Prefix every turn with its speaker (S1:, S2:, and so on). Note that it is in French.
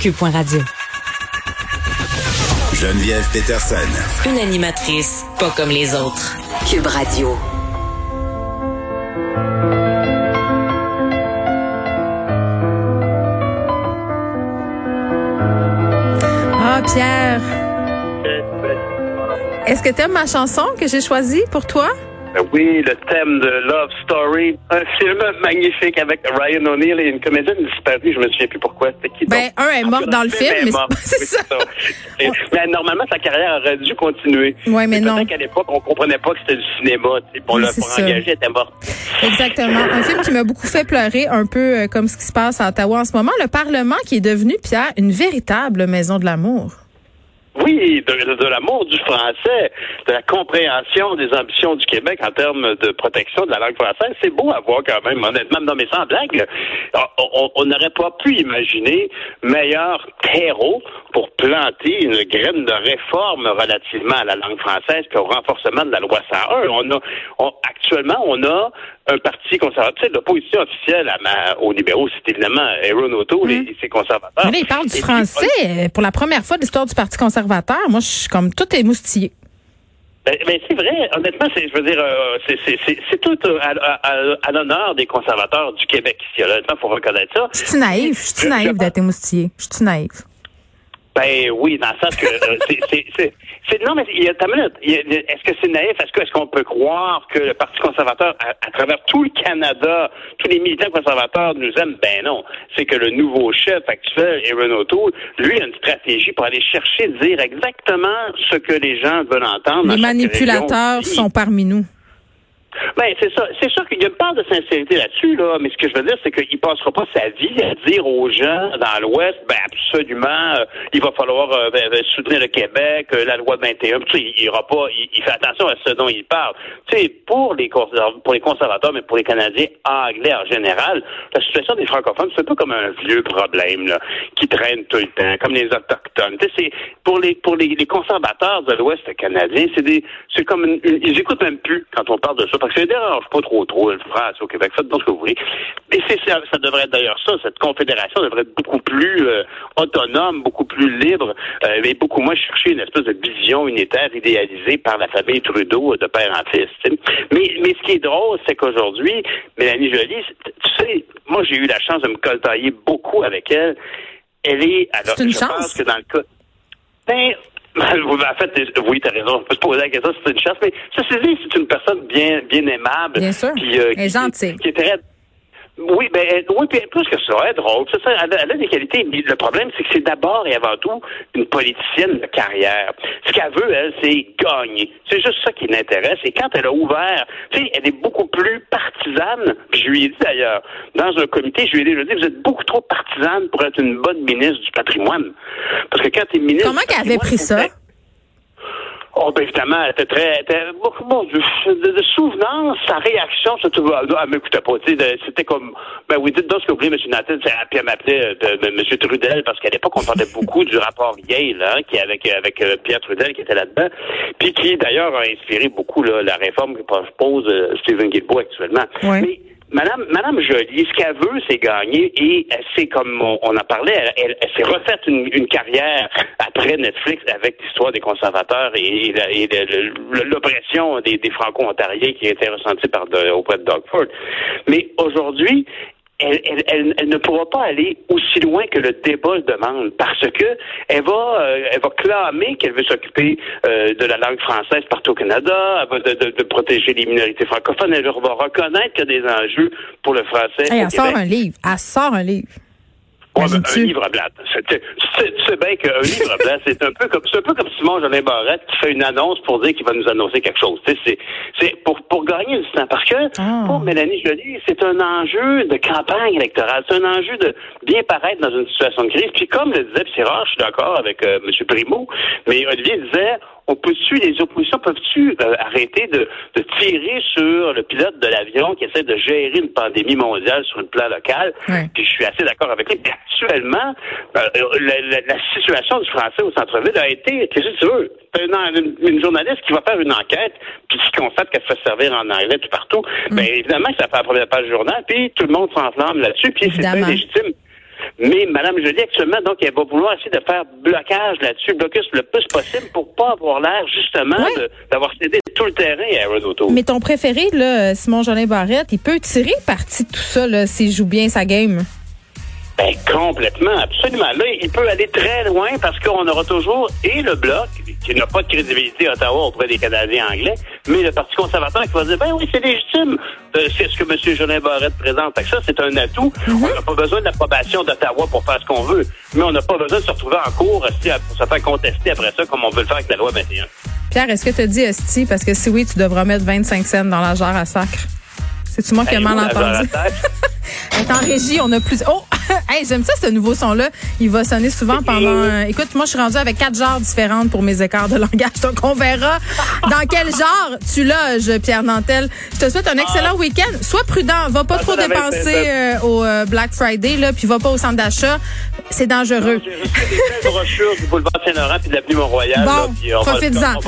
S1: Cube.radio.
S2: Geneviève Peterson.
S1: Une animatrice pas comme les autres. Cube Radio.
S3: Ah, Pierre. Est-ce que tu aimes ma chanson que j'ai choisie pour toi?
S4: Ben oui, le thème de Love Story, un film magnifique avec Ryan O'Neill et une comédienne disparue, je me souviens plus pourquoi. C'était qui
S3: Ben,
S4: donc?
S3: un est mort dans le film, mais c'est
S4: Oui,
S3: ça.
S4: Mais normalement, sa carrière aurait dû continuer.
S3: Ouais, mais non.
S4: Qu'à l'époque, on comprenait pas que c'était du cinéma. tu sais, Pour,
S3: Oui,
S4: le,
S3: c'est
S4: pour
S3: ça.
S4: engager, elle était morte.
S3: Exactement. Un film qui m'a beaucoup fait pleurer, un peu euh, comme ce qui se passe à Ottawa en ce moment. Le Parlement qui est devenu, Pierre, une véritable maison de l'amour.
S4: Oui, de, de- l'amour du français, de la compréhension des ambitions du Québec en termes de protection de la langue française. C'est beau à voir quand même, honnêtement. Non, mais sans blague, on- n'aurait pas pu imaginer meilleur terreau pour planter une graine de réforme relativement à la langue française puis au renforcement de la loi 101. On a, on- actuellement, on a un parti conservateur. L'opposition officielle à ma- aux libéraux, c'est évidemment Aaron O'Toole et ses conservateurs.
S3: Mais là, il parle du
S4: Et
S3: français pour la première fois de l'histoire du Parti conservateur. Moi, je suis comme tout émoustillé.
S4: Ben, ben, c'est vrai, honnêtement, c'est, je veux dire, euh, c'est, c'est, c'est, c'est tout euh, à, à- à l'honneur des conservateurs du Québec ici. Honnêtement, faut reconnaître ça.
S3: Je suis naïve, je suis
S4: je-
S3: d'être émoustillée. Je suis naïve.
S4: Ben oui, dans le sens que euh, c'est, c'est, c'est, c'est- non, mais il y a ta minute. Est-ce que c'est naïf? Est-ce que est-ce qu'on peut croire que le Parti conservateur, à, à travers tout le Canada, tous les militants conservateurs nous aiment? Ben non. C'est que le nouveau chef actuel, Aaron O'Toole, lui a une stratégie pour aller chercher, dire exactement ce que les gens veulent entendre.
S3: Les manipulateurs sont parmi nous.
S4: Ben, c'est ça. C'est sûr qu'il y a une part de sincérité là-dessus, là. Mais ce que je veux dire, c'est qu'il passera pas sa vie à dire aux gens dans l'Ouest, ben, absolument, euh, il va falloir euh, ben, ben, soutenir le Québec, euh, la loi 21. Tu sais, il ira pas, il, fait attention à ce dont il parle. Tu sais, pour les conservateurs, pour les conservateurs, mais pour les Canadiens anglais en général, la situation des francophones, c'est un peu comme un vieux problème, là, qui traîne tout le temps, comme les autochtones. Tu sais, c'est, pour les, pour les, conservateurs de l'Ouest canadien, c'est des, c'est comme une- ils écoutent même plus quand on parle de ça, parce que ça les dérange pas trop, trop, le France au Québec. Faites donc ce que vous voulez. Et c'est, ça, ça devrait être d'ailleurs ça, cette confédération devrait être beaucoup plus euh, autonome, beaucoup plus libre, euh, et beaucoup moins chercher une espèce de vision unitaire idéalisée par la famille Trudeau de père en fils. Mais, mais ce qui est drôle, c'est qu'aujourd'hui, Mélanie Joly, c'est- tu sais, moi j'ai eu la chance de me coltailler beaucoup avec elle. Elle est, alors,
S3: une
S4: je
S3: chance.
S4: pense que dans le cas, ben, en fait, oui, t'as raison. On peut se poser la question si c'est une chance, mais ceci dit, c'est une personne bien, bien aimable.
S3: Bien sûr.
S4: Puis, euh, qui-
S3: gentille.
S4: Qui est très oui, ben, oui, puis plus que ça, elle est drôle. C'est ça, elle, a- elle a des qualités. Mais le problème, c'est que c'est d'abord et avant tout une politicienne de carrière. Ce qu'elle veut, elle, c'est gagner. C'est juste ça qui l'intéresse. Et quand elle a ouvert, tu sais, elle est beaucoup plus partisane. Puis je lui ai dit d'ailleurs, dans un comité, je lui ai dit, je lui ai dit, vous êtes beaucoup trop partisane pour être une bonne ministre du patrimoine. Parce que quand tu es ministre.
S3: Comment qu'elle avait pris ça?
S4: Oh, ben évidemment, elle était très. elle était- bon, de, de, souvenance, sa réaction, c'était. Elle m'écoutait pas. tu C'était comme. Ben oui, dites donc ce que vous voulez, M. Nathan. Puis elle m'appelait euh, de, de, M. Trudel, parce qu'à l'époque, on parlait beaucoup du rapport Yale, hein, qui est avec, avec euh, Pierre Trudel, qui était là-dedans. Puis qui, d'ailleurs, a inspiré beaucoup là, la réforme que propose euh, Stephen Guilbeault actuellement. Mais Madame, Madame Joly, ce qu'elle veut, c'est gagner et s'est, comme on, on en parlait, elle, s'est refaite une, carrière après Netflix avec l'histoire des conservateurs et, l'oppression des, Franco-Ontariens qui été ressentie par auprès de Doug Ford. Mais aujourd'hui, elle, elle, elle- elle ne pourra pas aller aussi loin que le débat le demande parce que elle va, euh, elle va clamer qu'elle veut s'occuper euh, de la langue française partout au Canada, elle va de, de- de protéger les minorités francophones, elle va reconnaître qu'il y a des enjeux pour le français.
S3: Hey, elle sort un livre. Elle sort un livre.
S4: Ouais, un livre blanc. C'est- Tu sais- bien qu'un livre blanc, c'est un peu comme c'est un peu comme Simon Jolin Barrette qui fait une annonce pour dire qu'il va nous annoncer quelque chose. C'est c'est parce que
S3: Ah.
S4: pour Mélanie Joly, c'est un enjeu de campagne électorale, c'est un enjeu de bien paraître dans une situation de crise. Puis comme le disait rare, je suis d'accord avec euh, M. Primo, mais Olivier disait on peut-tu, les oppositions peuvent-tu euh, arrêter de, de tirer sur le pilote de l'avion qui essaie de gérer une pandémie mondiale sur le plan local?
S3: Ouais.
S4: Puis je suis assez d'accord avec lui. Actuellement, euh, la, la- la situation du français au centre-ville a été, qu'est-ce que tu veux? Une, une- une journaliste qui va faire une enquête, puis qui constate qu'elle se fait servir en anglais tout partout.
S3: Mm.
S4: Bien évidemment que ça fait la première page du journal, puis tout le monde s'enflamme là-dessus, puis c'est légitime. Mais Mme Jolie, actuellement, donc, elle va vouloir essayer de faire blocage là-dessus, blocus le plus possible pour pas avoir l'air, justement, d'avoir cédé tout le terrain à Aaron.
S3: Mais ton préféré, là, Simon Jolin Barrette, il peut tirer parti de tout ça, s'il joue bien sa game.
S4: Ben, complètement, absolument. Là, il peut aller très loin parce qu'on aura toujours et le bloc, qui n'a pas de crédibilité à Ottawa auprès des Canadiens anglais, mais le Parti conservateur qui va dire, ben oui, c'est légitime, euh, c'est ce que M. Jolin Barrette présente. Fait que ça, c'est un atout. Mhm. On n'a pas besoin de l'approbation d'Ottawa pour faire ce qu'on veut, mais on n'a pas besoin de se retrouver en cours pour se faire contester après ça, comme on veut le faire avec la loi 21.
S3: Pierre, est-ce que tu as dit Esti? Parce que si oui, tu devras mettre 25 cents dans la jarre à sacre? C'est-tu moi qui ai mal entendu? en régie, on a plus. Oh! hey, j'aime ça, ce nouveau son-là. Il va sonner souvent pendant. écoute, moi, je suis rendue avec quatre genres différentes pour mes écarts de langage. Donc, on verra dans quel genre tu loges, Pierre Nantel. Je te souhaite un excellent ah. week-end. Sois prudent. Va pas trop dépenser euh, au euh, Black Friday, là, puis va pas au centre d'achat. C'est dangereux.
S4: J'ai reçu des brochures du boulevard Saint-Laurent puis de l'avenue Mont-Royal.
S3: Bon, profite-en.